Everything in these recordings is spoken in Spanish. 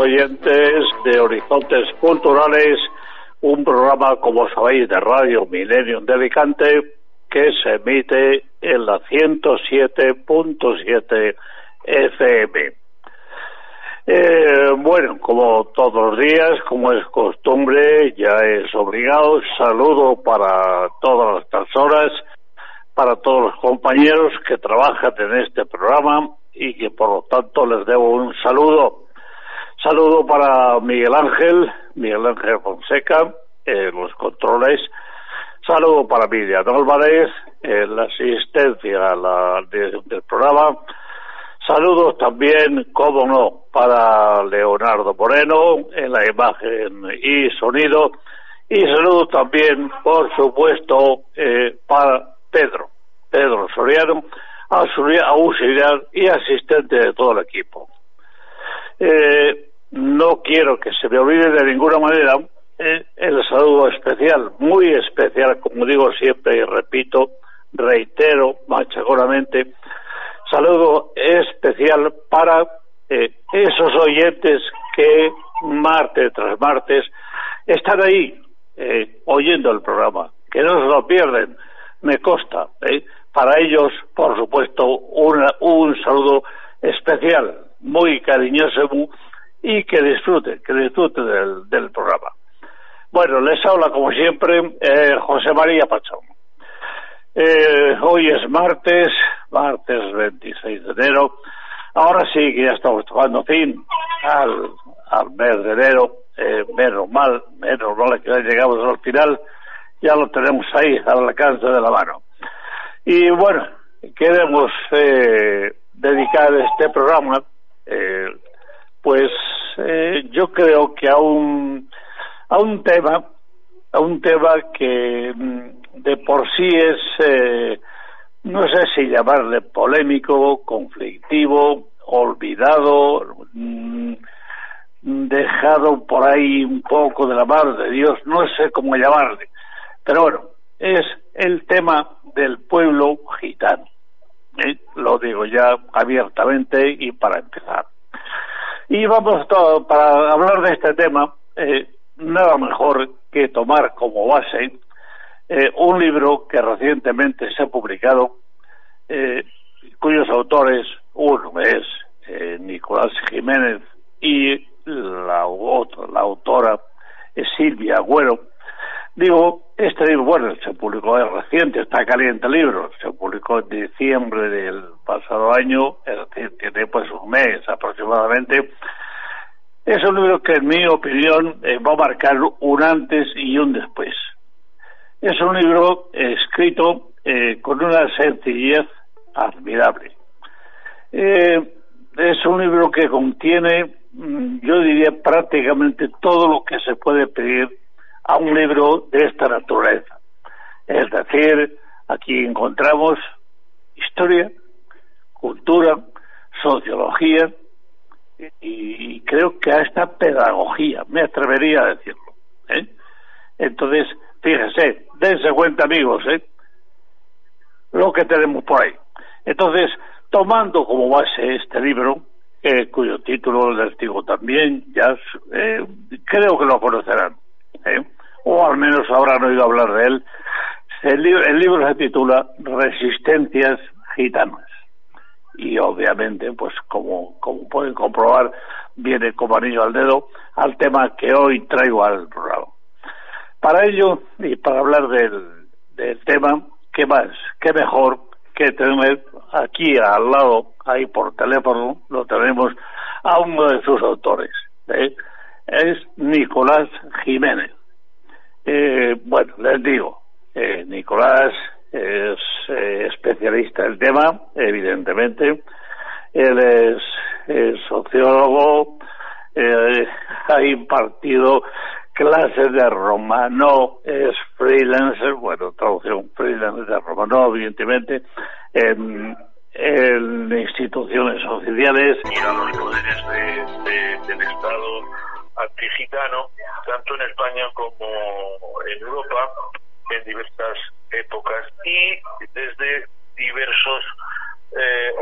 oyentes de Horizontes Culturales, un programa, como sabéis, de Radio Millennium de Alicante, que se emite en la 107.7 FM. Eh, bueno, como todos los días, como es costumbre, ya es obligado, saludo para todas las personas, para todos los compañeros que trabajan en este programa y que por lo tanto les debo un saludo. Saludo para Miguel Ángel, Miguel Ángel Fonseca, en los controles. Saludo para Miriam Álvarez, en la asistencia del programa. Saludos también, como no, para Leonardo Moreno en la imagen y sonido. Y saludos también, por supuesto, eh, para Pedro, Pedro Soriano, auxiliar y asistente de todo el equipo. Eh, no quiero que se me olvide de ninguna manera eh, el saludo especial, muy especial, como digo siempre y repito, reitero machaconamente, saludo especial para eh, esos oyentes que martes tras martes están ahí oyendo el programa, que no se lo pierden, me consta. ¿eh? Para ellos, por supuesto, un saludo especial, muy cariñoso y que que disfruten del, programa. Bueno, les habla como siempre eh, José María Pachón. Eh, hoy es martes, martes 26 de enero. Ahora sí que ya estamos tocando fin al, al mes de enero, eh, menos mal, menos mal que ya llegamos al final, ya lo tenemos ahí al alcance de la mano. Y bueno, queremos dedicar este programa, pues eh, yo creo que a un, a un tema, a un tema que mm, de por sí es, no sé si llamarle polémico, conflictivo, olvidado, mm, dejado por ahí un poco de la mano de Dios, no sé cómo llamarle. Pero bueno, es el tema del pueblo gitano. ¿eh? Lo digo ya abiertamente y para empezar. Y vamos todo, para hablar de este tema, eh, nada mejor que tomar como base eh, un libro que recientemente se ha publicado, cuyos autores, uno es Nicolás Jiménez y la, la autora es Silvia Agüero, Digo, este libro, bueno, se publicó, es reciente, está caliente el libro, se publicó en diciembre del pasado año, es decir, tiene pues un mes aproximadamente. Es un libro que, en mi opinión, eh, va a marcar un antes y un después. Es un libro escrito eh, con una sencillez admirable. Eh, es un libro que contiene, mm, yo diría, prácticamente todo lo que se puede pedir a un libro de esta naturaleza. Es decir, aquí encontramos historia, cultura, sociología y creo que hasta pedagogía, me atrevería a decirlo. ¿eh? Entonces, fíjense, dense cuenta amigos, ¿eh? lo que tenemos por ahí. Entonces, tomando como base este libro, eh, cuyo título les digo también, ya creo que lo conocerán. ¿Eh? o al menos habrán oído hablar de él. El, libro se titula Resistencias Gitanas y obviamente, pues como, como pueden comprobar, viene como anillo al dedo al tema que hoy traigo al programa. Para ello, y para hablar del, del tema, ¿qué más? ¿Qué mejor que tener aquí al lado, ahí por teléfono, lo tenemos a uno de sus autores. ¿eh? Es Nicolás Jiménez. Eh, bueno, les digo, eh, Nicolás es eh, especialista en el tema, evidentemente. Él es, sociólogo, ha impartido clases de romano, es freelancer, bueno, traducción freelancer de romano, evidentemente, en, instituciones oficiales y a los poderes del Estado antigitano, tanto en España como en Europa, en diversas épocas y desde diversas eh.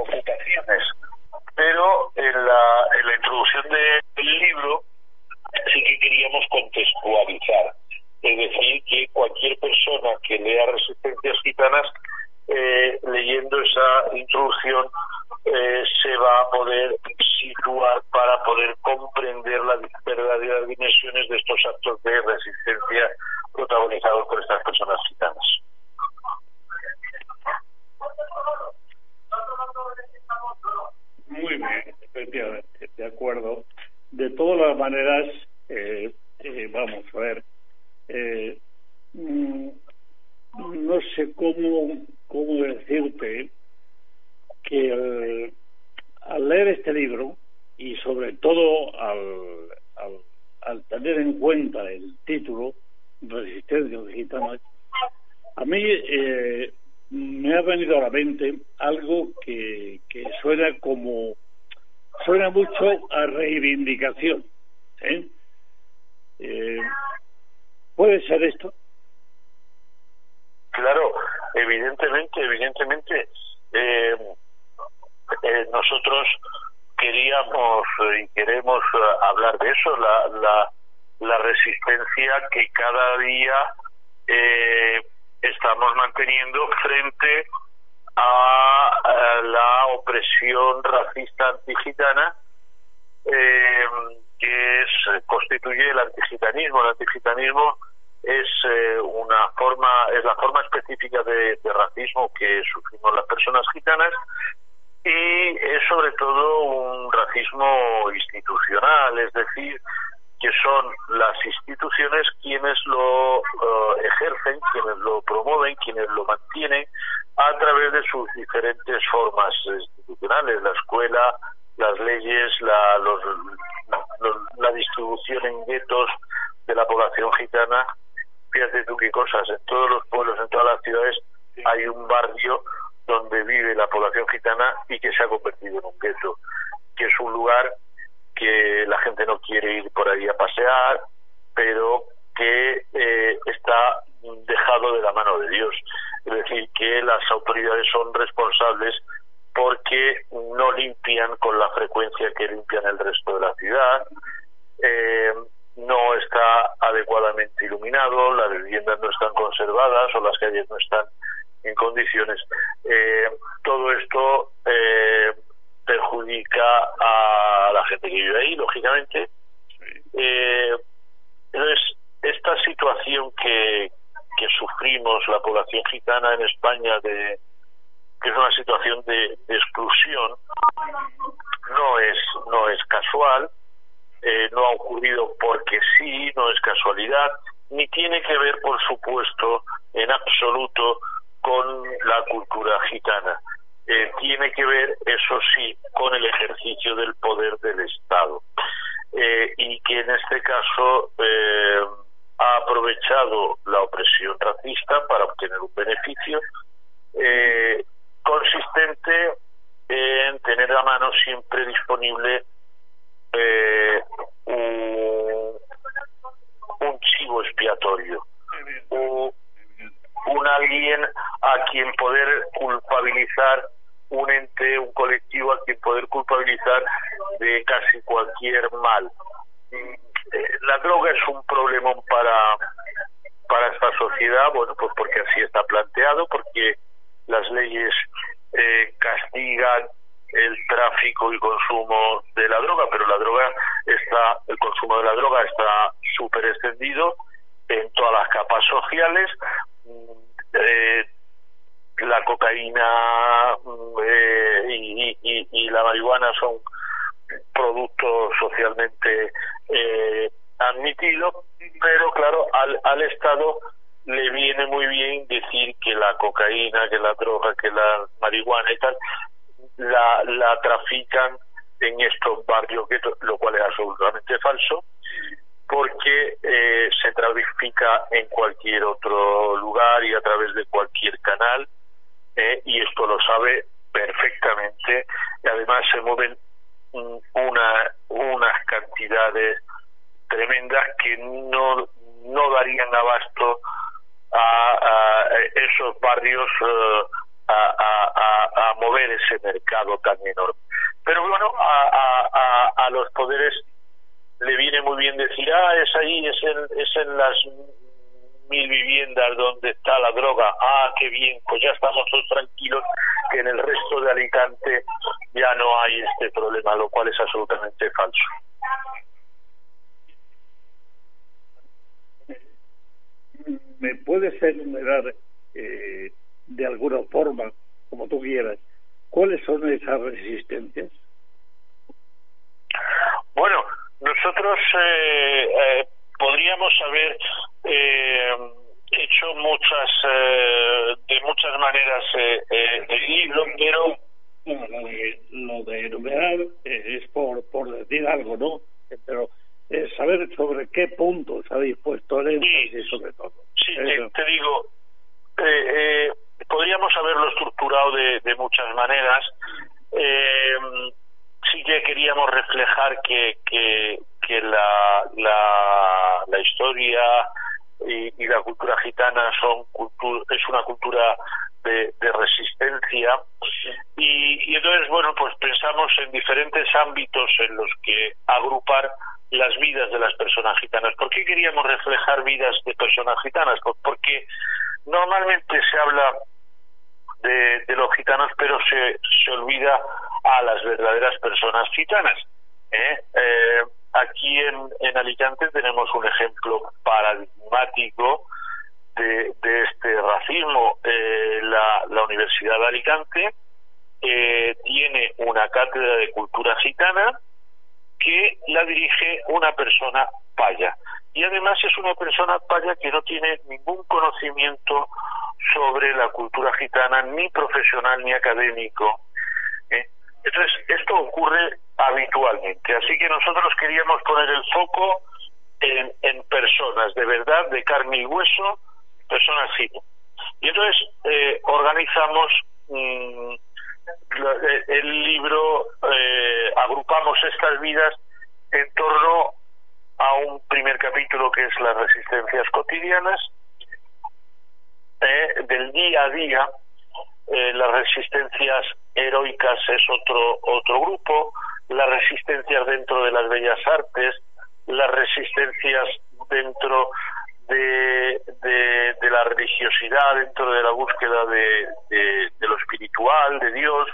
que sufrimos las personas gitanas y es sobre todo un racismo institucional, es decir, siempre disponible qué bien, pues ya estamos todos tranquilos que en el resto de Alicante ya no hay este problema, lo cual es absolutamente falso. ¿Me puedes enumerar eh, de alguna forma, como tú quieras, cuáles son esas resistencias? Bueno, nosotros eh, eh, podríamos haber eh, hecho muchas, eh, de muchas maneras eh, eh, el libro, pero lo de, enumerar es por, por decir algo, ¿no? Pero saber sobre qué puntos habéis puesto el énfasis sobre todo. Sí, te, digo, eh, podríamos haberlo estructurado de, de muchas maneras. sí que queríamos reflejar que, que, que la, la, la historia y, y, la cultura gitana son es una cultura de, de resistencia y, y, entonces bueno pues pensamos en diferentes ámbitos en los que agrupar las vidas de las personas gitanas. ¿Por qué queríamos reflejar vidas de personas gitanas? Pues porque normalmente se habla de, de los gitanos pero se, se olvida a las verdaderas personas gitanas. ¿eh? Eh, aquí en, en Alicante tenemos un ejemplo paradigmático de, este racismo. Eh, la, la, Universidad de Alicante eh, tiene una cátedra de cultura gitana que la dirige una persona paya. Y además es una persona paya que no tiene ningún conocimiento sobre la cultura gitana, ni profesional ni académico. ¿eh? Entonces, esto ocurre habitualmente. Así que nosotros queríamos poner el foco en, en personas de verdad, de carne y hueso, personas así. Y entonces eh, organizamos mm, eh, el libro, eh, agrupamos estas vidas en torno a un primer capítulo que es las resistencias cotidianas, eh, del día a día, eh, las resistencias heroicas es otro otro grupo, las resistencias dentro de las bellas artes, las resistencias dentro de, de, de la religiosidad, dentro de la búsqueda de, de, de, lo espiritual, de Dios,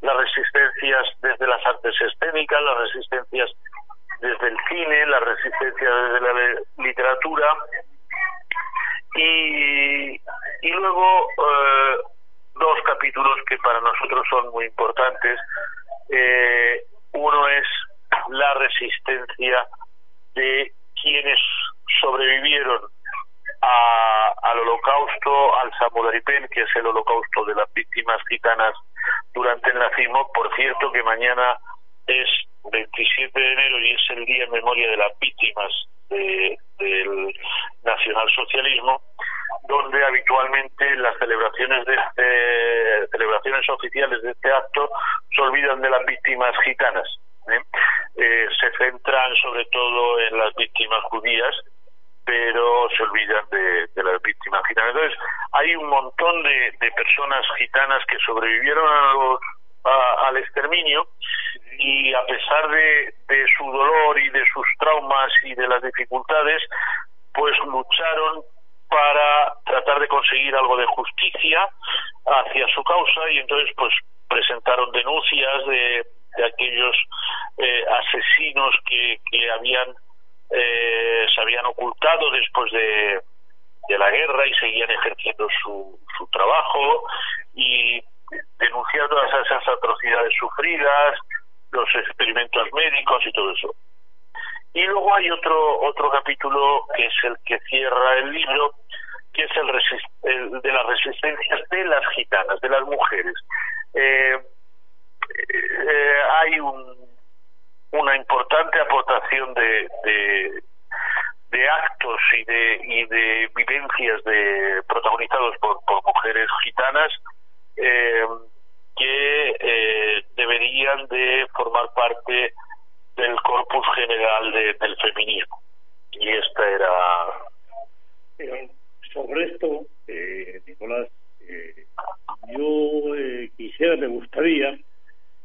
las resistencias desde las artes escénicas, las resistencias desde el cine, las resistencias desde la literatura y, y luego eh, dos capítulos que para nosotros son muy importantes. Eh, uno es la resistencia de quienes sobrevivieron al holocausto, al Samudaripen, que es el holocausto de las víctimas gitanas durante el nazismo. Por cierto, que mañana es 27 de enero y es el día en memoria de las víctimas de, del nacionalsocialismo, donde habitualmente las celebraciones de este, celebraciones oficiales de este acto se olvidan de las víctimas gitanas. ¿eh? Eh, se centran sobre todo en las víctimas judías, pero se olvidan de, de las víctimas gitanas. Entonces, hay un montón de, de personas gitanas que sobrevivieron a los a, al exterminio y a pesar de, de su dolor y de sus traumas y de las dificultades, pues lucharon para tratar de conseguir algo de justicia hacia su causa y entonces pues presentaron denuncias de, aquellos eh, asesinos que, que habían eh, se habían ocultado después de, de la guerra y seguían ejerciendo su, su trabajo y denunciar todas esas atrocidades sufridas, los experimentos médicos y todo eso. Y luego hay otro otro capítulo que es el que cierra el libro, que es el, de las resistencias de las gitanas, de las mujeres. Eh, eh, hay un, una importante aportación de, de, actos y de, y de vivencias de protagonizados por, mujeres gitanas eh, que eh, deberían de formar parte del corpus general de, del feminismo. Y esta era... Sobre esto, eh, Nicolás, eh, yo eh, quisiera, me gustaría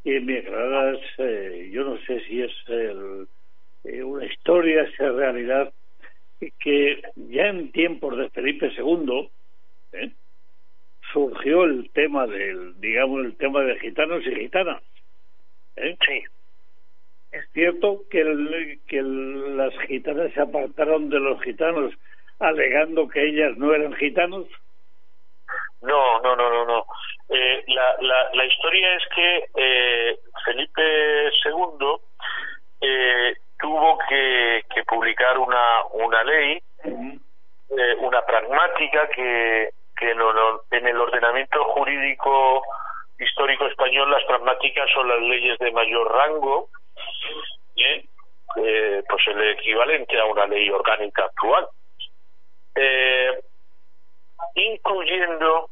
que me aclaras, eh, yo no sé si es eh, una historia, si es realidad, que ya en tiempos de Felipe II surgió el tema del, digamos, el tema de gitanos y gitanas. Sí. Es cierto que, el, que las gitanas se apartaron de los gitanos alegando que ellas no eran gitanos. No, no, no, no, no. Eh, la, la, la, historia es que eh, Felipe II eh, tuvo que, que, publicar una, una ley, eh, una pragmática que, que en el ordenamiento jurídico histórico español las pragmáticas son las leyes de mayor rango, ¿eh? Eh, pues el equivalente a una ley orgánica actual, eh, incluyendo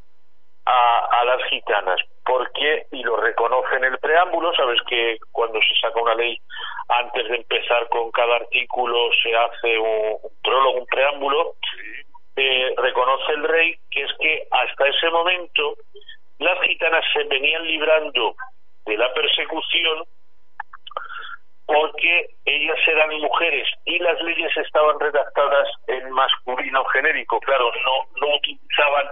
a, a, las gitanas, porque, y lo reconoce en el preámbulo, sabes que cuando se saca una ley, antes de empezar con cada artículo se hace un, un prólogo, un preámbulo, eh, reconoce el rey que es que hasta ese momento las gitanas se venían librando de la persecución porque ellas eran mujeres y las leyes estaban redactadas en masculino genérico, claro, no, no utilizaban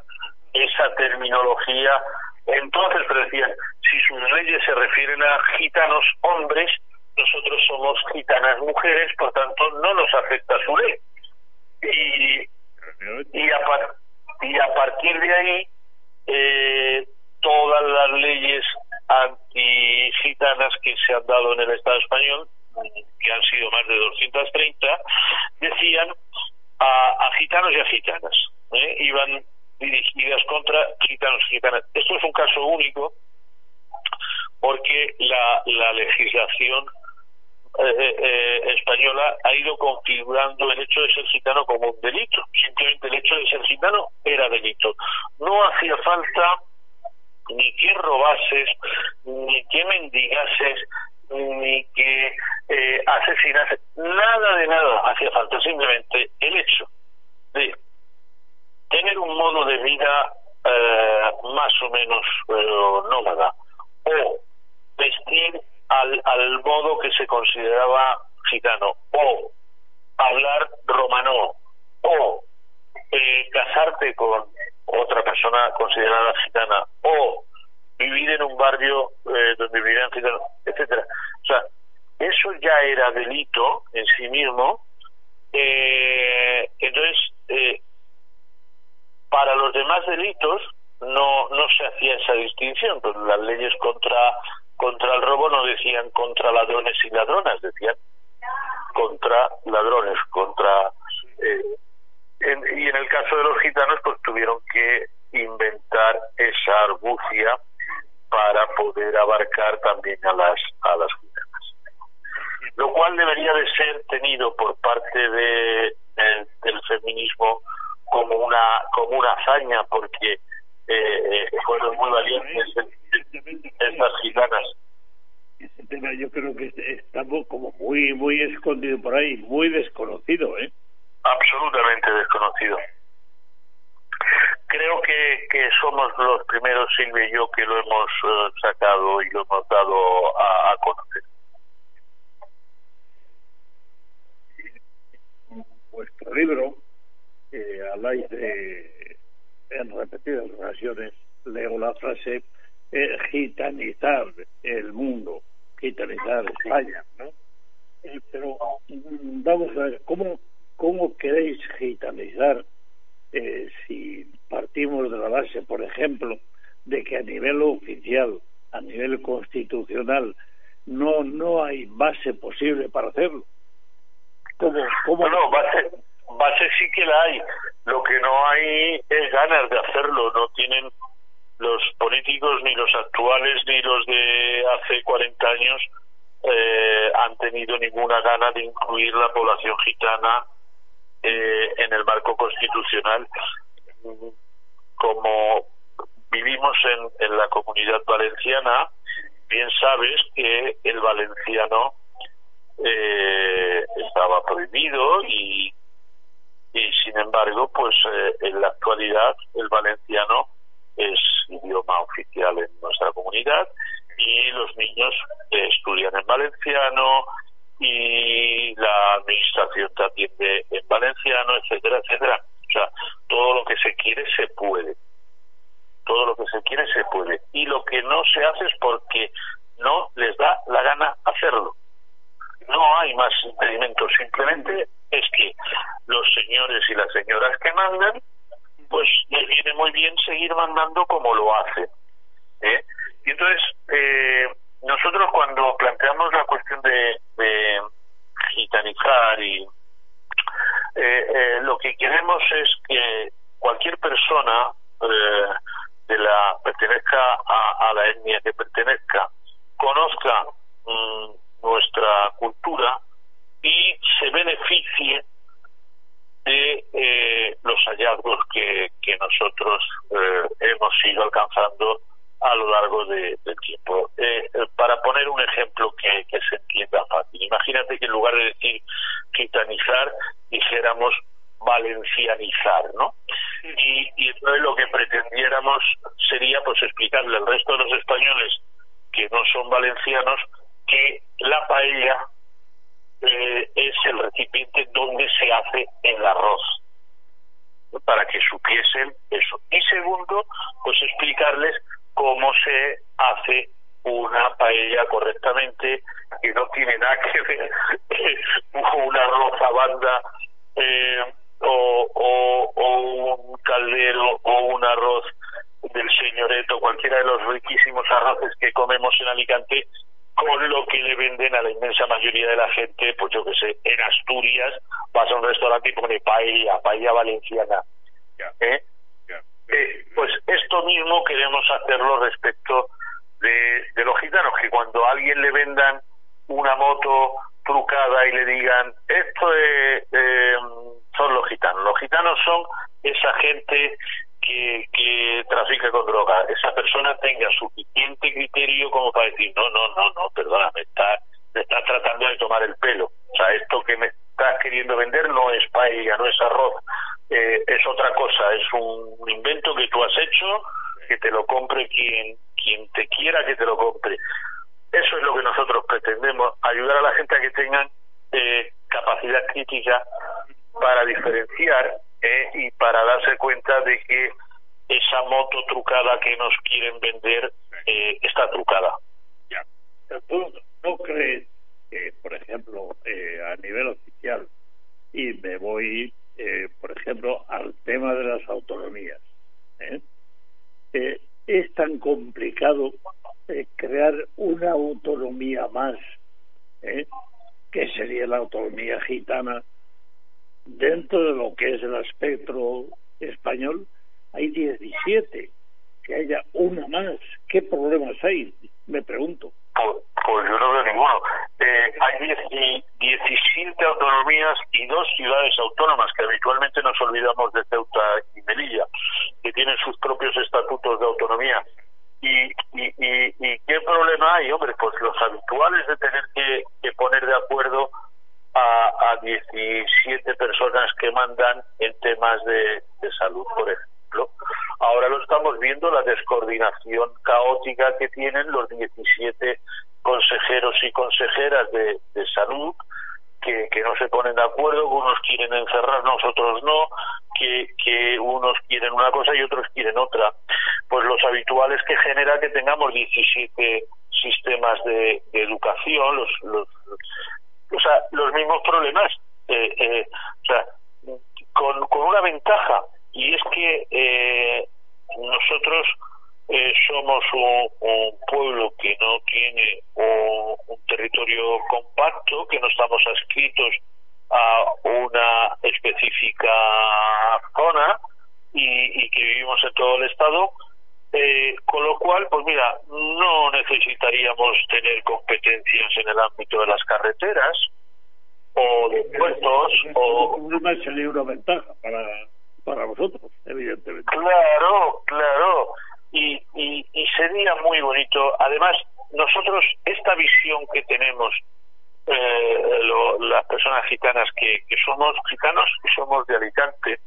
esa terminología entonces, pero decían, si sus leyes se refieren a gitanos hombres, nosotros somos gitanas mujeres, por tanto no nos afecta su ley. Y y a, y a partir de ahí eh, todas las leyes anti-gitanas que se han dado en el Estado español, que han sido más de 230, decían a, gitanos y a gitanas. ¿eh? Iban dirigidas contra gitanos y gitanas. Esto es un caso único porque la, la legislación eh, eh, española ha ido configurando el hecho de ser gitano como un delito. Simplemente el hecho de ser gitano era delito. No hacía falta ni que robases, ni que mendigases, ni que eh, asesinases, nada de nada hacía falta. Simplemente el hecho de tener un modo de vida eh, más o menos nómada o vestir al, al modo que se consideraba gitano, o hablar romano, o eh, casarte con persona considerada gitana, o vivir en un barrio eh, donde vivían gitanos, etcétera. O sea, eso ya era delito en sí mismo. Eh, entonces, eh, para los demás delitos no no se hacía esa distinción. Pues las leyes contra contra el robo no decían contra ladrones y ladronas, decían contra ladrones, contra... Eh, y en el caso de los gitanos, pues tuvieron que inventar esa argucia para poder abarcar también a las, a las gitanas. Lo cual debería de ser tenido por parte de, del feminismo como una, como una hazaña, porque eh, fueron muy valientes estas gitanas. Ese tema yo creo que está como muy muy escondido por ahí, muy desconocido, ¿eh? Absolutamente desconocido. Creo que, que somos los primeros, Silvia y yo, que lo hemos eh, sacado y lo hemos dado a, a conocer. Vuestro libro, eh, habláis de, en repetidas ocasiones, leo la frase eh, gitanizar el mundo, gitanizar España, ¿no? Eh, pero mm, vamos a ver, ¿cómo, cómo queréis gitanizar eh, si partimos de la base, por ejemplo, de que a nivel oficial, a nivel constitucional, no no hay base posible para hacerlo? ¿Cómo, cómo... No, base, base sí que la hay. Lo que no hay es ganas de hacerlo, no tienen los políticos, ni los actuales, ni los de hace 40 años, eh, han tenido ninguna gana de incluir la población gitana eh, en el marco constitucional como vivimos en, la comunidad valenciana, bien sabes que el valenciano eh, estaba prohibido y, sin embargo, pues eh, en la actualidad el valenciano es idioma oficial en nuestra comunidad y los niños eh, estudian en valenciano y la administración te atiende en valenciano, etcétera, etcétera sea, todo lo que se quiere se puede. Todo lo que se quiere se puede. Y lo que no se hace es porque no les da la gana hacerlo. No hay más impedimentos, simplemente es que los señores y las señoras que mandan, pues les viene muy bien seguir mandando como lo hacen. ¿eh? Y entonces, eh, nosotros cuando planteamos la cuestión de, de gitanizar y eh, eh, lo que queremos es que cualquier persona eh, de la pertenezca a, la etnia que pertenezca conozca mm, nuestra cultura y se beneficie de eh, los hallazgos que, que nosotros eh, hemos ido alcanzando a lo largo de, del tiempo. Eh, eh, para poner un ejemplo que, que, se entienda fácil, imagínate que en lugar de decir gitanizar, dijéramos valencianizar, ¿no? Y, y entonces lo que pretendiéramos sería pues explicarle al resto de los españoles que no son valencianos que la paella eh, es el recipiente donde se hace el arroz para que supiesen eso. Y segundo, pues explicarles cómo se hace una paella correctamente, que no tiene nada que ver un arroz a banda eh, o, o, o, un caldero o un arroz del señoreto, cualquiera de los riquísimos arroces que comemos en Alicante, con lo que le venden a la inmensa mayoría de la gente, pues yo que sé, en Asturias vas a un restaurante y pone paella, paella valenciana. ¿Eh? Eh, pues esto mismo queremos hacerlo respecto de, los gitanos, que cuando a alguien le vendan una moto trucada y le digan, esto es, eh, son los gitanos. Los gitanos son esa gente que, que trafica con droga. Esa persona tenga suficiente criterio como para decir, no, no, no, no, perdona, me está, me está tratando de tomar el pelo. O sea, esto que me estás queriendo vender no es paella, no es arroz, eh, es otra cosa, es un invento que tú has hecho, que te lo compre quien, quien te quiera que te lo compre. Eso es lo que nosotros pretendemos, ayudar a la gente a que tengan eh, capacidad crítica para diferenciar eh, y para darse cuenta de que esa moto trucada que nos quieren vender eh, está trucada. Ya. ¿Tú no crees que, por ejemplo, eh, a nivel oficial, y me voy, eh, por ejemplo, al tema de las autonomías, ¿eh? eh es tan complicado eh, crear una autonomía más, que sería la autonomía gitana, dentro de lo que es el espectro español, hay 17. Que haya una más, ¿qué problemas hay? Me pregunto. Pues yo no veo ninguno. Eh, hay 17 autonomías y dos ciudades autónomas que habitualmente nos olvidamos de Ceuta y Melilla, que tienen sus propios estatutos de autonomía. Y, y, y, y qué problema hay, hombre, pues los habituales de tener que, poner de acuerdo a, a 17 personas que mandan en temas de salud, por ejemplo. Ahora lo estamos viendo, la descoordinación caótica que tienen los 17 consejeros y consejeras de, salud, que, que, no se ponen de acuerdo, unos quieren encerrarnos, otros no, que, que unos quieren una cosa y otros quieren otra. Pues los habituales que genera que tengamos 17 sistemas de, de educación, los, los, o sea, los mismos problemas, eh, eh, o sea, con, con una ventaja, y es que eh, nosotros eh, somos un, pueblo que no tiene un, territorio compacto, que no estamos adscritos a una específica zona y, y que vivimos en todo el estado, eh, con lo cual, pues mira, no necesitaríamos tener competencias en el ámbito de las carreteras o de puertos o... Una para, para vosotros, evidentemente. Claro, claro. Y, y, y sería muy bonito. Además, nosotros, esta visión que tenemos, eh, lo, las personas gitanas que, que somos gitanos y somos de Alicante,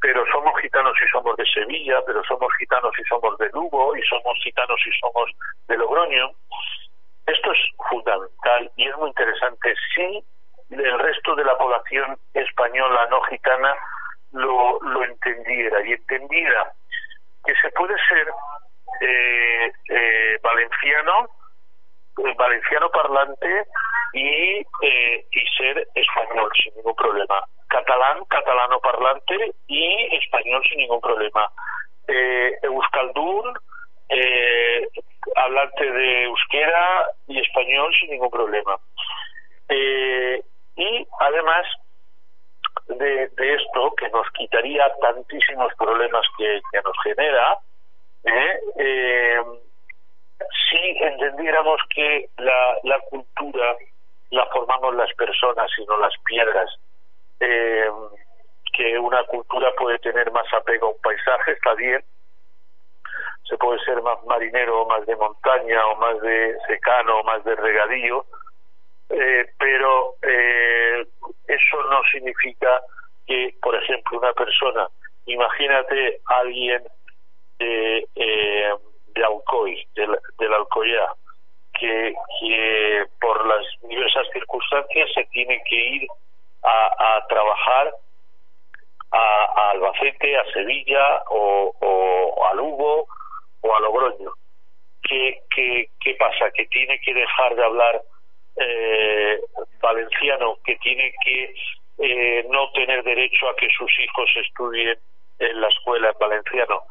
pero somos gitanos y somos de Sevilla, pero somos gitanos y somos de Lugo, y somos gitanos y somos de Logroño. Esto es fundamental y es muy interesante. Si el resto de la población española no gitana lo, lo entendiera y entendiera que se puede ser eh, eh, valenciano, eh, valenciano parlante y, y ser español sin ningún problema. Catalán, catalano parlante y español sin ningún problema. Euskaldun, hablante de euskera y español sin ningún problema. y además de, esto, que nos quitaría tantísimos problemas que, que nos genera, ¿eh? Eh, si entendiéramos que la, la cultura la formamos las personas y no las piedras, eh, que una cultura puede tener más apego a un paisaje, está bien, se puede ser más marinero o más de montaña o más de secano o más de regadío, pero eso no significa que, por ejemplo, una persona, imagínate a alguien de, eh, de Alcoy, del, del Alcoyá, que, que por las diversas circunstancias se tiene que ir a, a trabajar a, Albacete, a Sevilla o, o, a Lugo o a Logroño. ¿Qué, qué, qué pasa? Que tiene que dejar de hablar eh, valenciano, que tiene que eh, no tener derecho a que sus hijos estudien en la escuela en valenciano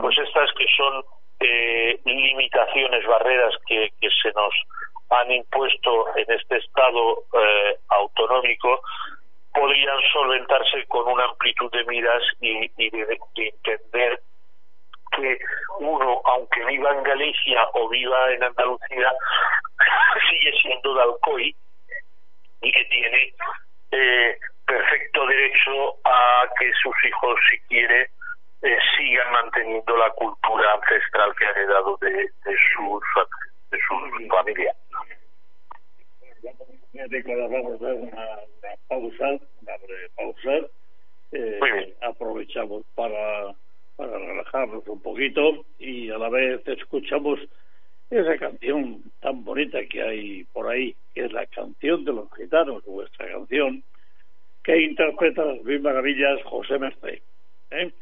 pues estas que son eh, limitaciones, barreras que, que, se nos han impuesto en este Estado eh, autonómico, podrían solventarse con una amplitud de miras y, y de, entender que uno, aunque viva en Galicia o viva en Andalucía, sigue siendo de Alcoy y que tiene eh, perfecto derecho a que sus hijos, si quiere, eh, sigan manteniendo la cultura ancestral que han heredado de, de sus de sus familias. vamos a una, pausa, una breve pausa. Eh, aprovechamos para, para relajarnos un poquito y a la vez escuchamos esa canción tan bonita que hay por ahí, que es la canción de los gitanos, vuestra canción, que interpreta las mismas maravillas José Merced. ¿eh?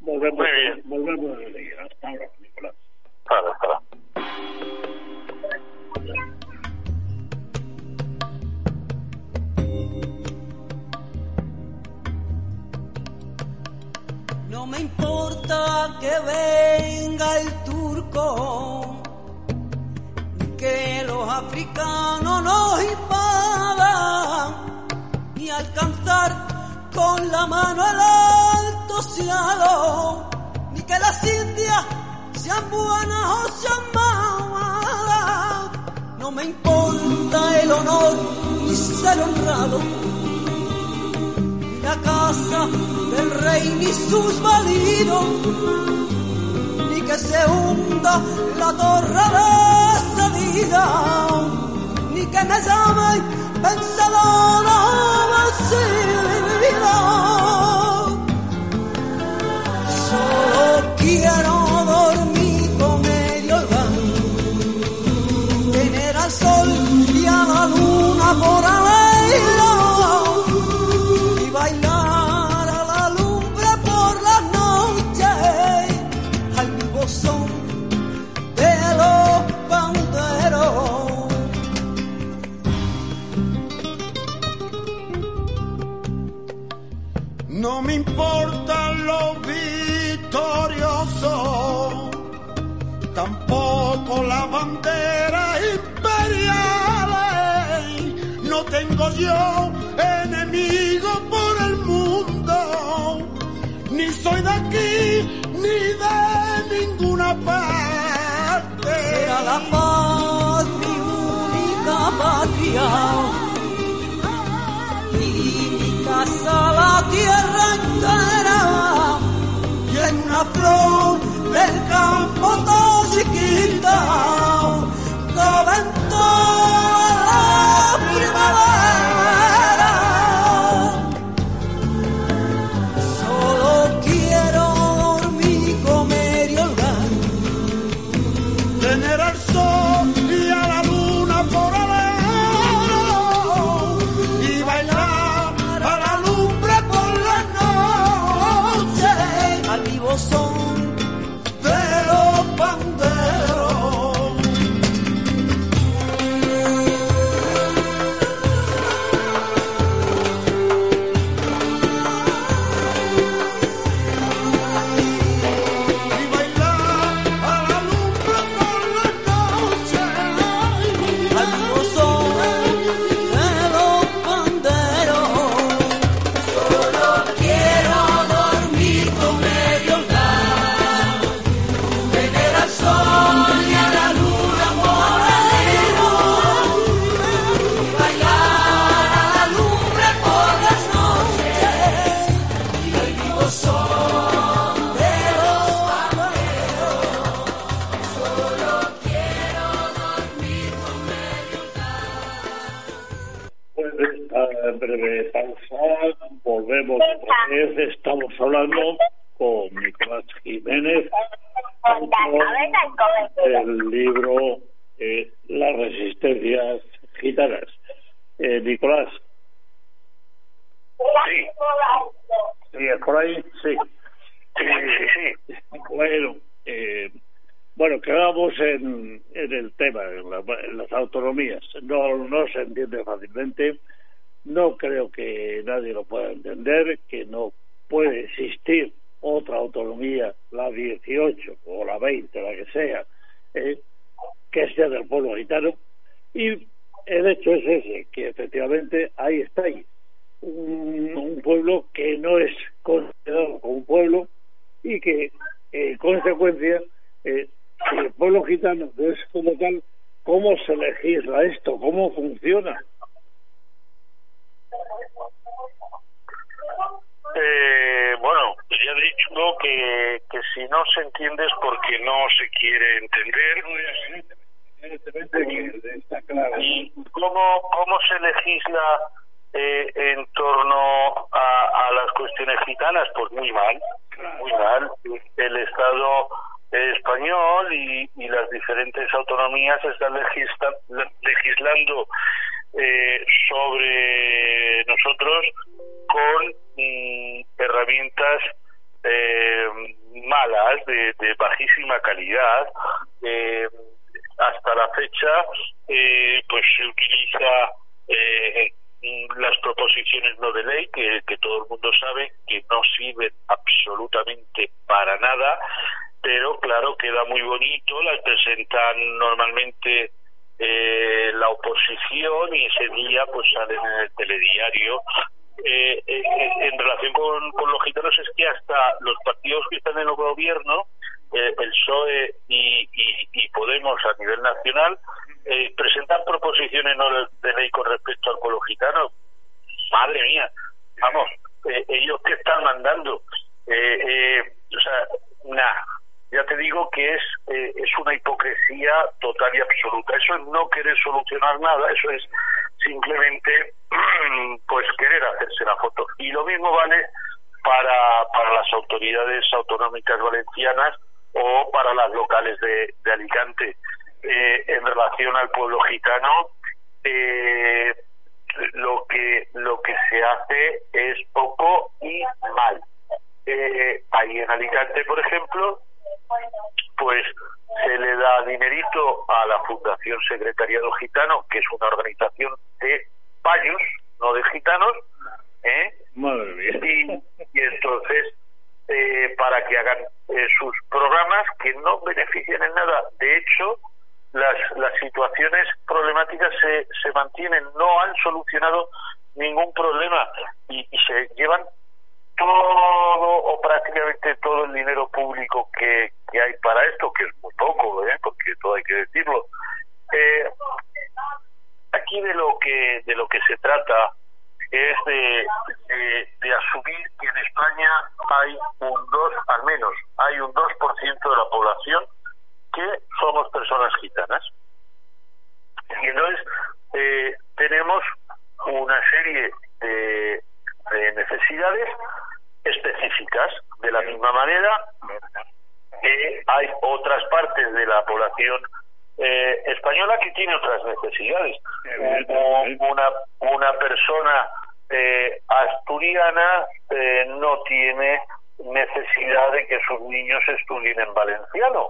Volvemos, volvemos a seguir. Hasta ahora, Nicolás. Hasta hasta No me importa que venga el turco, ni que los africanos nos invadan, ni alcanzar con la mano el alto cielo, ni que las indias sean buenas o sean malas. No me importa el honor ni ser honrado, la casa del rey ni sus validos, ni que se hunda la torre de vida, ni que me llamen pensadora enemigo por el mundo, ni soy de aquí ni de ninguna parte. Será la paz mi única patria. Casa la tierra entera. Y en una flor del campo todo chiquita caben porque no se quiere entender. ¿Y cómo, cómo se legisla eh, en torno a, a las cuestiones gitanas? Pues muy mal, muy mal. El Estado español y, y las diferentes autonomías están legisla- legislando eh, sobre nosotros con mm, herramientas eh, malas, de, de bajísima calidad. Eh, hasta la fecha, eh, pues se utiliza eh, las proposiciones no de ley, que, que todo el mundo sabe que no sirven absolutamente para nada, pero claro, queda muy bonito, las presentan normalmente eh, la oposición y ese día pues salen en el telediario. Eh, eh, eh, en relación con, los gitanos es que hasta los partidos que están en el gobierno, eh, el PSOE y, y- Podemos a nivel nacional, eh, presentan proposiciones no de, ley con respecto al pueblo gitano. Madre mía, vamos, eh, ellos qué están mandando. O sea, nada. Ya te digo que es es una hipocresía total y absoluta. Eso es no querer solucionar nada, eso es simplemente pues querer hacerse la foto. Y lo mismo vale para, para las autoridades autonómicas valencianas o para las locales de, Alicante. Eh, en relación al pueblo gitano, eh, lo que lo que se hace es poco y mal. Eh, ahí en Alicante, por ejemplo, pues se le da dinerito a la Fundación Secretariado Gitano, que es una organización de payos, no de gitanos, ¿eh? Madre mía. y, y entonces eh, para que hagan eh, sus programas que no benefician en nada. De hecho, las, las situaciones problemáticas se, se mantienen, no han solucionado ningún problema y, y se llevan todo o prácticamente todo el dinero público que, que hay para esto, que es muy poco, ¿eh? porque todo hay que decirlo. Eh, aquí de lo que de lo que se trata es de, de, asumir que en España hay un 2, al menos, hay un 2% de la población que somos personas gitanas. Y entonces eh, tenemos una serie de, de necesidades específicas. De la misma manera, eh, hay otras partes de la población eh, española que tiene otras necesidades. Una, una persona eh, asturiana eh, no tiene necesidad de que sus niños estudien en valenciano.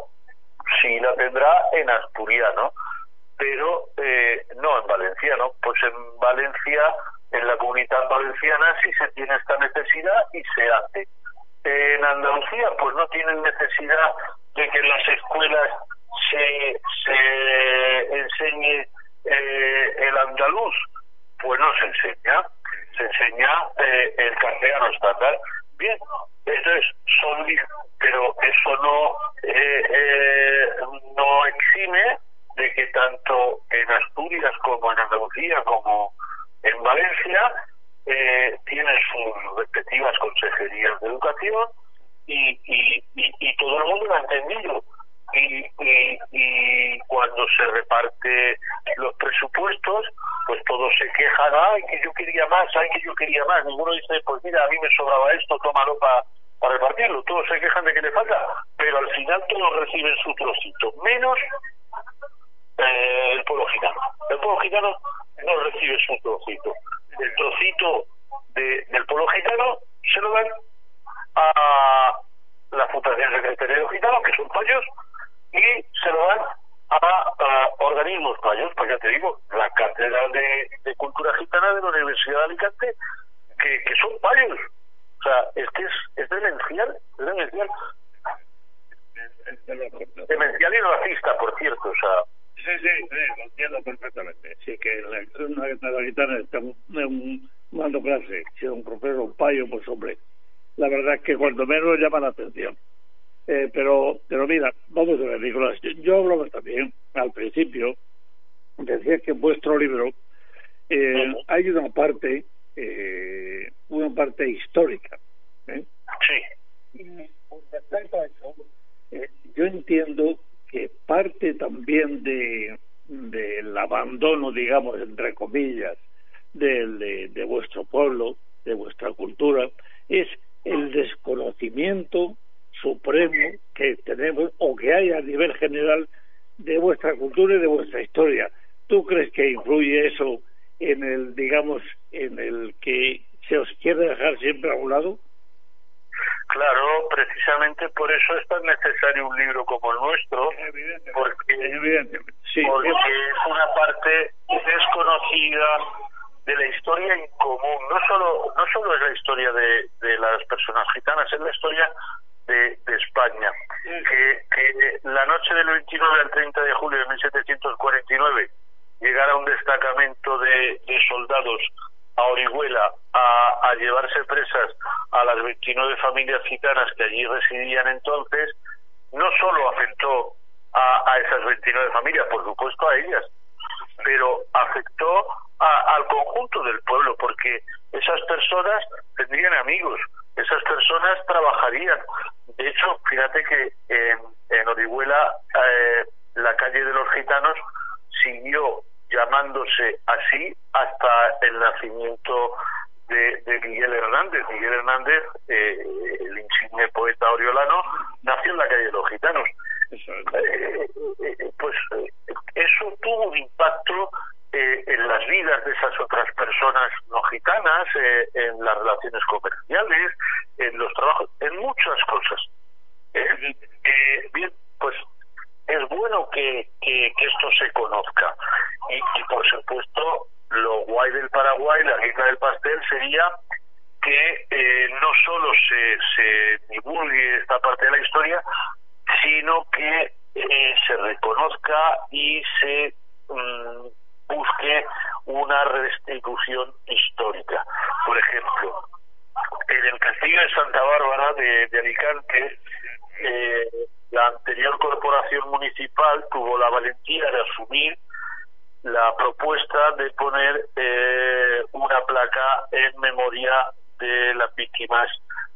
Sí la tendrá en asturiano, pero eh, no en valenciano. Pues en Valencia, en la comunidad valenciana, sí se tiene esta necesidad y se hace. En Andalucía, pues no tienen necesidad de que en las escuelas se, se enseñe eh, el andaluz, pues no se enseña, se enseña eh, el castellano estándar. Bien, entonces son, di- pero eso no eh, eh, no exime de que tanto en Asturias como en Andalucía como en Valencia eh, tienen sus respectivas consejerías de educación y, y, todo el mundo lo ha entendido. y, y, y cuando se reparte los presupuestos, pues todos se quejan, ay, que yo quería más, ay, que yo quería más. Ninguno dice, pues mira, a mí me sobraba esto, tómalo para para repartirlo. Todos se quejan de que le falta, pero al final todos reciben su trocito, menos eh, el pueblo gitano. El pueblo gitano no recibe su trocito. El trocito de, del pueblo gitano se lo dan a la Fundación Secretario Gitano, que son payos, y se lo dan a, organismos payos, pues ya te digo, la Cátedra de, de, Cultura Gitana de la Universidad de Alicante, que, que son payos. O sea, es que es, es demencial, es demencial. Demencial y racista, por cierto, o sea. Sí, sí, sí, lo entiendo perfectamente. Sí, que la, una la gitana está un, dando clase, si es un profesor, un payo, pues hombre, la verdad es que cuando menos llama la atención. Eh, pero, pero mira, vamos a ver, Nicolás, yo, yo hablaba también al principio, decía que en vuestro libro eh, hay una parte, eh, una parte histórica. ¿eh? Sí. Y respecto a eso, eh, yo entiendo que parte también de del abandono, digamos, entre comillas, de, de, de vuestro pueblo, de vuestra cultura, es el desconocimiento supremo que tenemos o que hay a nivel general de vuestra cultura y de vuestra historia. ¿Tú crees que influye eso en el, digamos, en el que se os quiere dejar siempre a un lado? Claro, precisamente por eso es tan necesario un libro como el nuestro, porque, sí, porque es una parte desconocida de la historia en común. No solo, no solo es la historia de, de las personas gitanas, es la historia de, de España. Que, que la noche del 29 al 30 de julio de 1749 llegara un destacamento de, de soldados a Orihuela a, a, llevarse presas a las 29 familias gitanas que allí residían entonces, no solo afectó a, esas 29 familias, por supuesto a ellas, pero afectó a, al conjunto del pueblo, porque esas personas tendrían amigos, esas personas trabajarían. De hecho, fíjate que en, en Orihuela eh, la calle de los gitanos siguió llamándose así hasta el nacimiento de, de Miguel Hernández. Miguel Hernández, eh, el insigne poeta oriolano, nació en la calle de los gitanos. Eh, eh, pues eso tuvo un impacto en las vidas de esas otras personas no gitanas, en las relaciones comerciales, en los trabajos, en muchas cosas. bien, pues es bueno que, que, esto se conozca. Y, y, por supuesto, lo guay del Paraguay, la guita del pastel, sería que eh, no solo se, se divulgue esta parte de la historia, sino que eh, se reconozca y se mm, busque una restitución histórica. Por ejemplo, en el castillo de Santa Bárbara de, de Alicante, eh, la anterior corporación municipal tuvo la valentía de asumir la propuesta de poner eh, una placa en memoria de las víctimas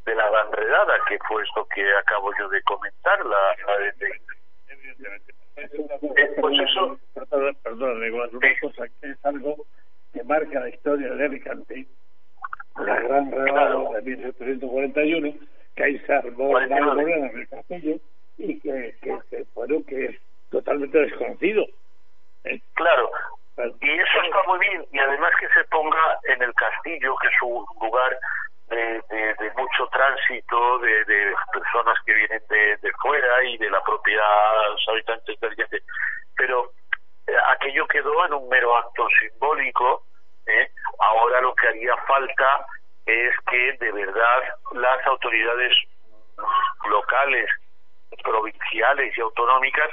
de la gran redada, que fue esto que acabo yo de comentar, la, la de... Evidentemente. Eh, pues eso... Perdón, perdón, una cosa que es algo que marca la historia de Alicante, la gran redada claro. de 1741, que ahí se armó la morena en el castillo, y que, que, que, bueno, que es totalmente desconocido. ¿eh? Claro, y eso está muy bien, y además que se ponga en el castillo, que es un lugar de, de, de mucho tránsito, de, de, personas que vienen de, de fuera y de la propia habitantes del Yete. Pero eh, aquello quedó en un mero acto simbólico, ¿eh? ahora lo que haría falta es que de verdad las autoridades locales provinciales y autonómicas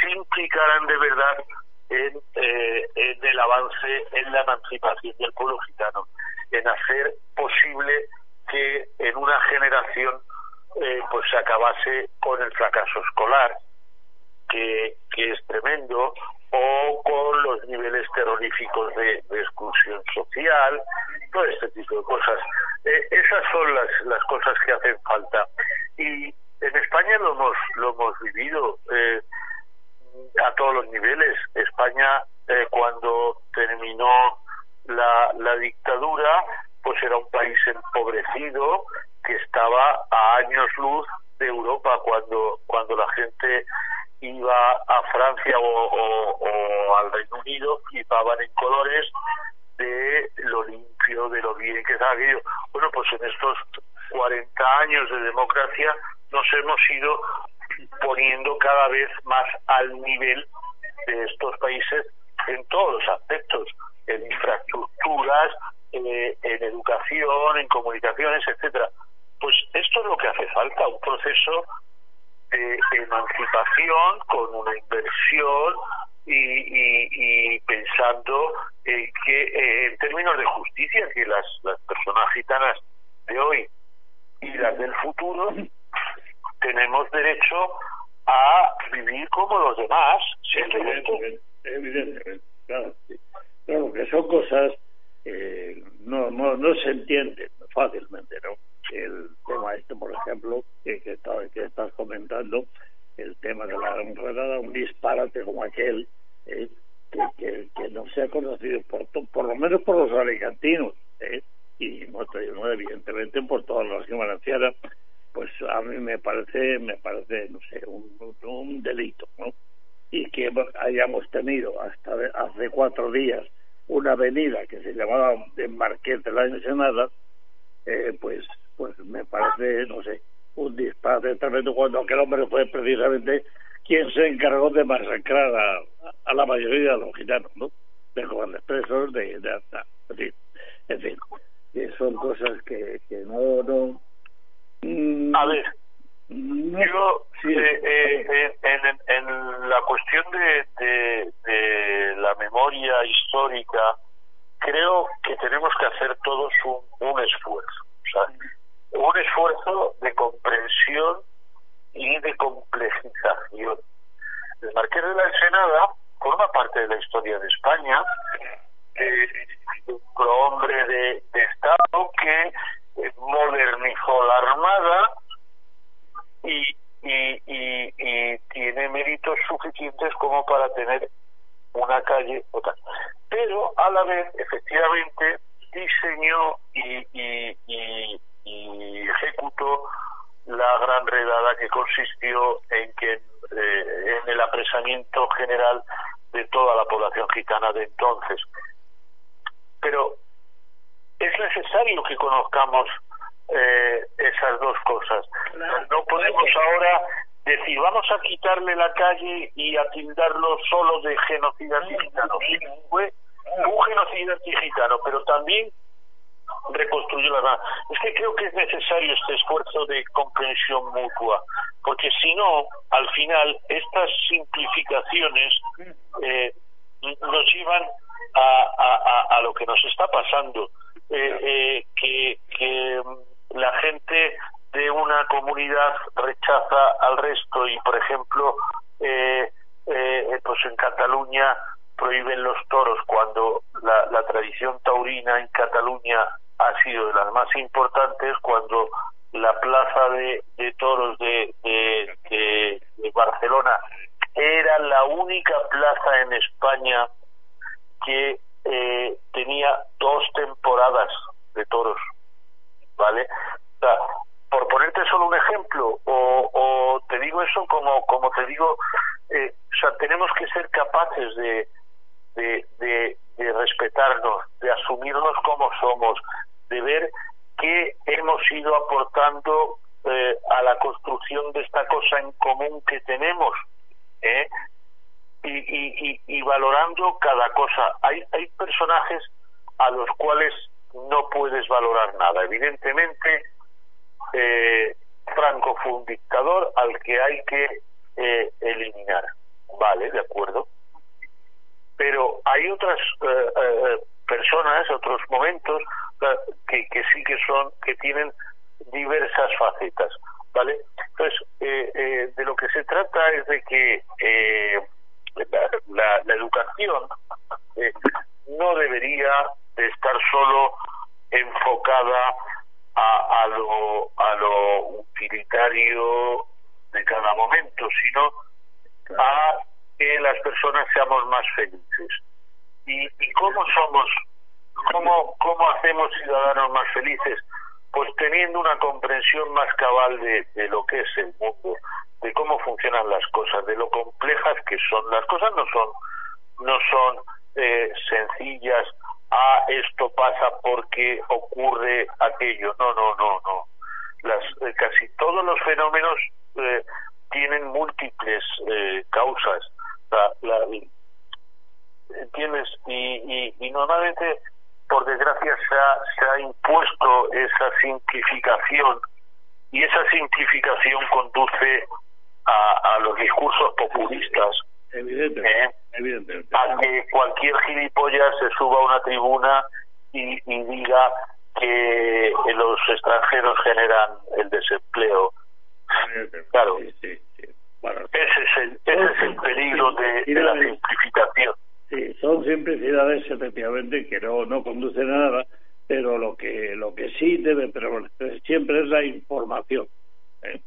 se implicaran de verdad en, eh, en el avance en la emancipación del pueblo gitano, en hacer posible que en una generación eh, pues se acabase con el fracaso escolar, que, que es tremendo, o con los niveles terroríficos de, exclusión social, todo este tipo de cosas. Eh, esas son las, las cosas que hacen falta. Y en España lo hemos lo hemos vivido eh, a todos los niveles. España eh, cuando terminó la, la dictadura, pues era un país empobrecido que estaba a años luz de Europa cuando cuando la gente iba a Francia o, al Reino Unido flipaban en colores de lo limpio, de lo bien que estaba aquello. Bueno, pues en estos 40 años de democracia nos hemos ido poniendo cada vez más al nivel de estos países en todos los aspectos, en infraestructuras, eh, en educación, en comunicaciones, etcétera. Pues esto es lo que hace falta, un proceso de emancipación con una inversión y, pensando en que eh, en términos de justicia que las personas gitanas de hoy y las del futuro tenemos derecho a vivir como los demás evidentemente, evidentemente claro, claro que son cosas eh, no, no no se entienden fácilmente no el tema este, por ejemplo, que, que, que estás comentando, el tema de la enredada, un disparate como aquel, eh, que, que, no se ha conocido por, por lo menos por los alicantinos, eh, y no, evidentemente por todas las valencianas, pues a mí me parece, me parece, no sé, un, delito, ¿no? Y que hayamos tenido hasta hace cuatro días una avenida que se llamaba Marqués de la Ensenada, eh, pues pues me parece, no sé, un disparate tremendo cuando aquel hombre fue precisamente quien se encargó de masacrar a, la mayoría de los gitanos, ¿no? De jóvenes presos, de, de, en fin, en fin, que son cosas que, que no, no... Mm, a ver, yo eh, eh, en, en, la cuestión de, de, de la memoria histórica, creo que tenemos que hacer todos un, un esfuerzo. O sea, un esfuerzo de comprensión y de complejización. El Marqués de la Ensenada forma parte de la historia de España, un hombre de, que eh, modernizó la Armada y, y, tiene méritos suficientes como para tener una calle otra. Pero a la vez, efectivamente, diseñó y, y ejecutó la gran redada que consistió en que eh, en el apresamiento general de toda la población gitana de entonces. Pero es necesario que conozcamos eh, esas dos cosas. No podemos ahora decir vamos a quitarle la calle y a tildarlo solo de genocida gitano. fue un genocida gitano, pero también reconstruyó la nada. Es que creo que es necesario este esfuerzo de comprensión mutua, porque si no, al final, estas simplificaciones eh, nos llevan a, a, lo que nos está pasando, eh, eh, que, que la gente de una comunidad rechaza al resto. Y, por ejemplo, eh, pues en Cataluña prohíben los toros cuando la, la tradición taurina en Cataluña ha sido de las más importantes cuando la plaza de, de toros de, de, Barcelona era la única plaza en España que eh, tenía dos temporadas de toros, ¿vale? O sea, por ponerte solo un ejemplo, o, o te digo eso como, como te digo, eh, o sea, tenemos que ser capaces de, de, de, respetarnos, de asumirnos como somos, de ver qué hemos ido aportando eh, a la construcción de esta cosa en común que tenemos ¿eh? Y, y, y, valorando cada cosa. Hay, hay personajes a los cuales no puedes valorar nada. Evidentemente, eh, Franco fue un dictador al que hay que eh, eliminar. Vale, de acuerdo. Pero hay otras eh, eh, personas, otros momentos que, que sí que son, que tienen diversas facetas, ¿vale? Entonces, eh, eh, de lo que se trata es de que eh, la, la, educación no debería de estar solo enfocada a, lo, a lo utilitario de cada momento, sino a que las personas seamos más felices. ¿Y, y cómo somos, cómo, cómo hacemos ciudadanos más felices? Pues teniendo una comprensión más cabal de lo que es el mundo, de cómo funcionan las cosas, de lo complejas que son. Las cosas no son, no son eh, sencillas, ah, esto pasa porque ocurre aquello. No, no, no, no. Las, eh, casi todos los fenómenos eh, tienen múltiples eh, causas. La, la, ¿Entiendes? Y, y, y, normalmente, por desgracia, se ha, se ha impuesto esa simplificación y esa simplificación conduce a, a los discursos populistas. Evidentemente. ¿eh? Evidentemente. A que cualquier gilipollas se suba a una tribuna y, y diga que los extranjeros generan el desempleo. Claro. Sí, sí, sí. Bueno, ese es el, ese es el peligro de, de, la simplificación. Sí, son simplicidades efectivamente que no, no conducen a nada, pero lo que lo que sí debe prevalecer siempre es la información. ¿eh?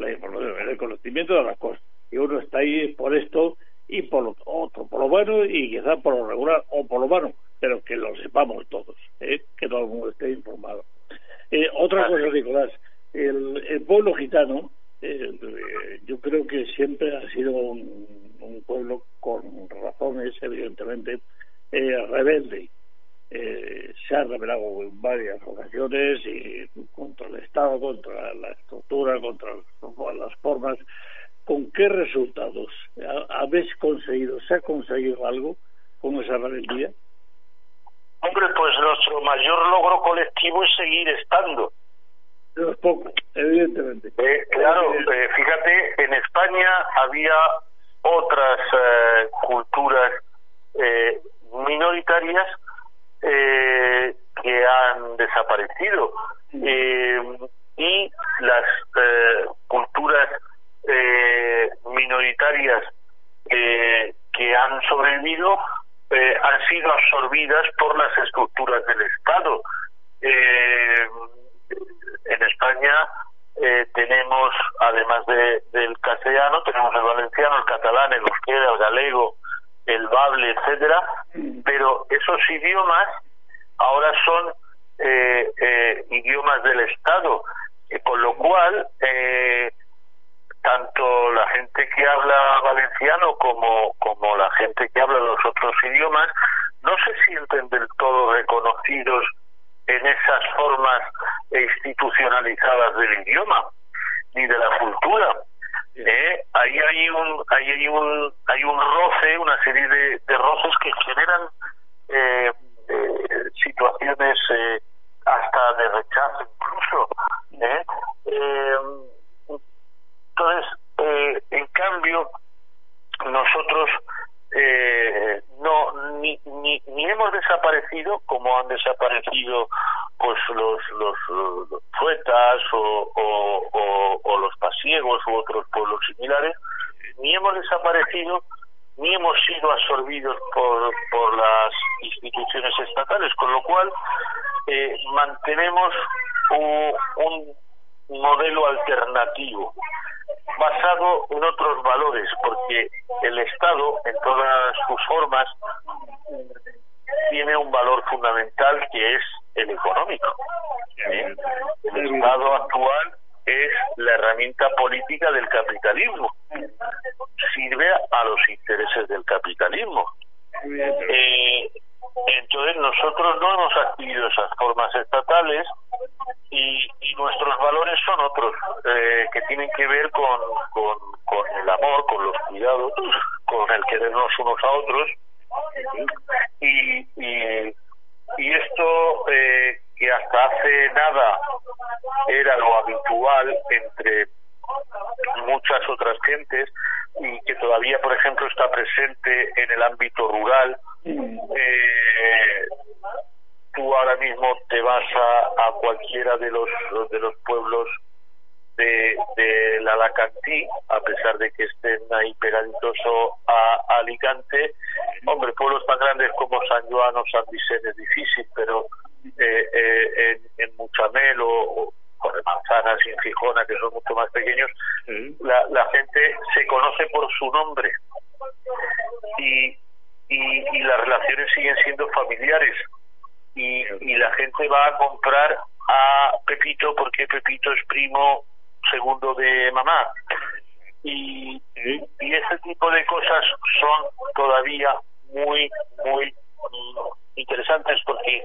La información, el conocimiento de las cosas. Y uno está ahí por esto y por lo otro, por lo bueno y quizá por lo regular o por lo malo, pero que lo sepamos todos, ¿eh? que todo el mundo esté informado. Eh, otra cosa, Nicolás, el, el pueblo gitano, eh, yo creo que siempre ha sido un, un pueblo con razones, evidentemente, eh, rebelde. Eh, se ha rebelado en varias ocasiones y contra el Estado, contra la estructura, contra las formas. ¿Con qué resultados habéis conseguido? ¿Se ha conseguido algo con esa rebeldía? Hombre, pues nuestro mayor logro colectivo es seguir estando. Evidentemente. Eh, claro, eh, fíjate, en España había otras eh, culturas eh, minoritarias eh, que han desaparecido y las culturas minoritarias que han sobrevivido han sido absorbidas por las estructuras del Estado. en España eh, tenemos, además de, del castellano, tenemos el valenciano, el catalán, el euskera, el galego, el bable, etcétera, pero esos idiomas ahora son eh, eh, idiomas del Estado, con lo cual tanto la gente que habla valenciano como, como la gente que habla los otros idiomas no se sienten del todo reconocidos en esas formas institucionalizadas del idioma ni de la cultura. ¿Eh? Ahí hay un, ahí hay un, hay un roce, una serie de, roces que generan eh, eh, situaciones eh, hasta de rechazo incluso. ¿eh? Eh, entonces, en cambio, nosotros eh, no ni, ni, ni hemos desaparecido como han desaparecido pues los los, fuetas o, o, o, o, los pasiegos u otros pueblos similares ni hemos desaparecido ni hemos sido absorbidos por, por las instituciones estatales con lo cual eh, mantenemos un, un modelo alternativo basado en otros valores, porque el Estado, en todas sus formas, tiene un valor fundamental que es el económico. ¿Eh? El Estado actual es la herramienta política del capitalismo. Sirve a los intereses del capitalismo. Eh, entonces nosotros no hemos adquirido esas formas estatales y, nuestros valores son otros, eh, que tienen que ver con, con, el amor, con los cuidados, con el querernos unos a otros. Y, y, y esto eh, que hasta hace nada era lo habitual entre muchas otras gentes que todavía, por ejemplo, está presente en el ámbito rural. Eh, tú ahora mismo te vas a, a cualquiera de los de los pueblos de, de la Alacantí, a pesar de que estén ahí pegaditos a, a, Alicante, hombre, pueblos tan grandes como San Joan o San Vicente es difícil, pero eh, eh, en, en Muchamel o, manzanas sin Gijona, que son mucho más pequeños, la, la gente se conoce por su nombre. Y, y, y las relaciones siguen siendo familiares. Y, y la gente va a comprar a Pepito porque Pepito es primo segundo de mamá. Y, y ese tipo de cosas son todavía muy muy interesantes porque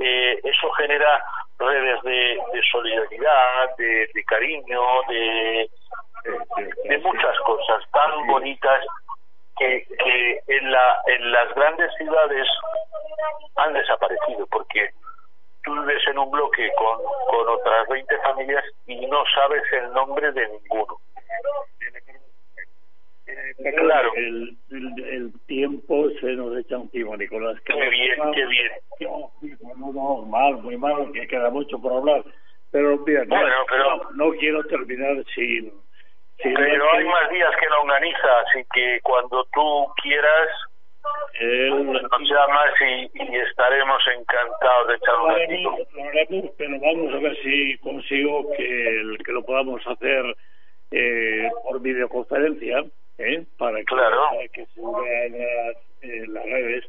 eh, eso genera redes de, de solidaridad, de, de cariño, de, de muchas cosas tan bonitas que, que en, la, en las grandes ciudades han desaparecido porque tú vives en un bloque con, con otras 20 familias y no sabes el nombre de ninguno. Claro. El, el, el, tiempo se nos echa encima, Nicolás. Qué bien, qué bien. No, no, mal, muy mal, que queda mucho por hablar. Pero mira, bueno, no, pero, no, no quiero terminar sin... sin pero hay más días que la organiza, así que cuando tú quieras el, nos llamas y, y, estaremos encantados de echar un haremos, pero vamos a ver si consigo que, el, que lo podamos hacer eh, por videoconferencia, ¿eh? para, que, claro. para que se vean las, eh, las redes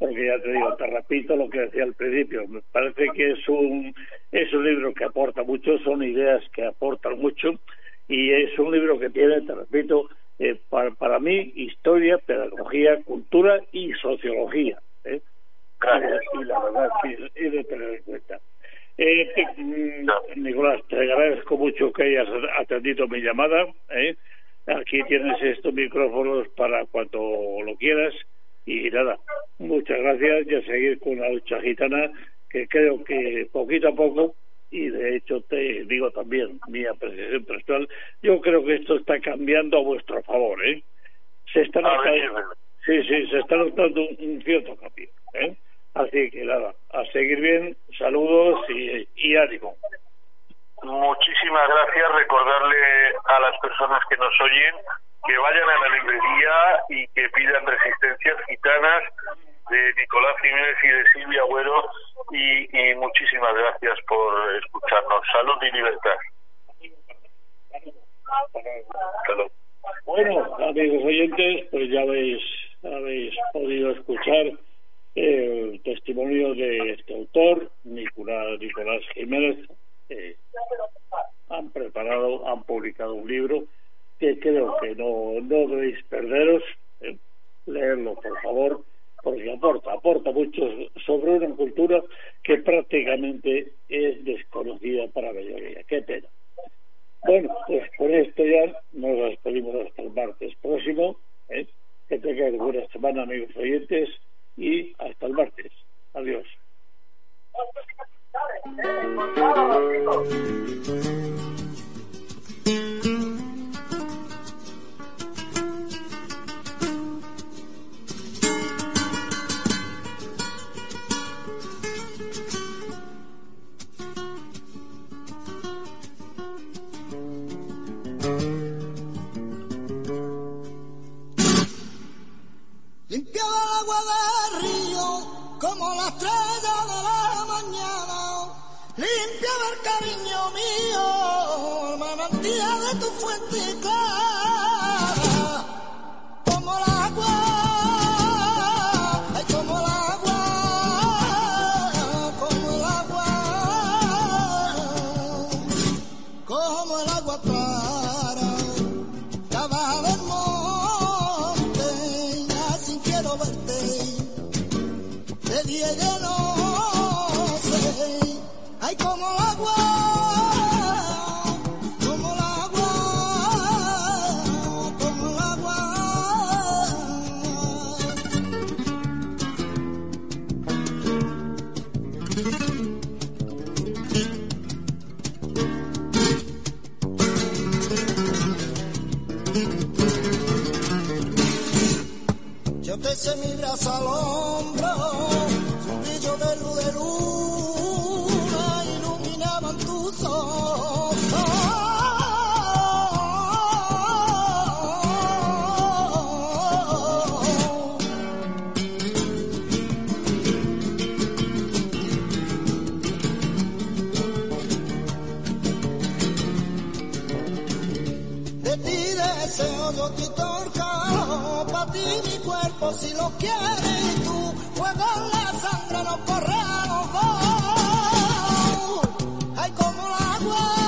porque ya te digo, te repito lo que decía al principio, me parece que es un, es un libro que aporta mucho, son ideas que aportan mucho y es un libro que tiene, te repito, eh, para, para mí, historia, pedagogía, cultura y sociología. ¿eh? Claro. Y, la verdad que es de tener en cuenta. Eh, te. Nicolás, te agradezco mucho que hayas atendido mi llamada. ¿eh? Aquí tienes estos micrófonos para cuando lo quieras. Y nada, muchas gracias y a seguir con la lucha gitana, que creo que poquito a poco y de hecho te digo también mi apreciación personal, yo creo que esto está cambiando a vuestro favor, ¿eh? Se está notando, sí, sí, se está notando un, un cierto cambio, ¿eh? Así que nada, a seguir bien, saludos y, y ánimo. Muchísimas gracias, recordarle a las personas que nos oyen que vayan a la librería y que pidan resistencias gitanas de Nicolás Jiménez y de Silvia Agüero y, muchísimas gracias por escucharnos. Salud y libertad. Salud. Bueno, amigos oyentes, pues ya habéis, habéis podido escuchar el testimonio de este autor, Nicolás, Nicolás Jiménez. Eh, han preparado, han publicado un libro que creo que no, no debéis perderos. Eh, leerlo, por favor porque aporta, aporta mucho sobre una cultura que prácticamente es desconocida para la mayoría. Qué pena. Bueno, pues con esto ya nos despedimos hasta el martes próximo. ¿eh? Que tengan buena semana, amigos oyentes, y hasta el martes. out. deseo yo te torcado, para ti mi cuerpo si lo quieres y tú, fuego en la sangre, nos corremos, oh. ay como el agua.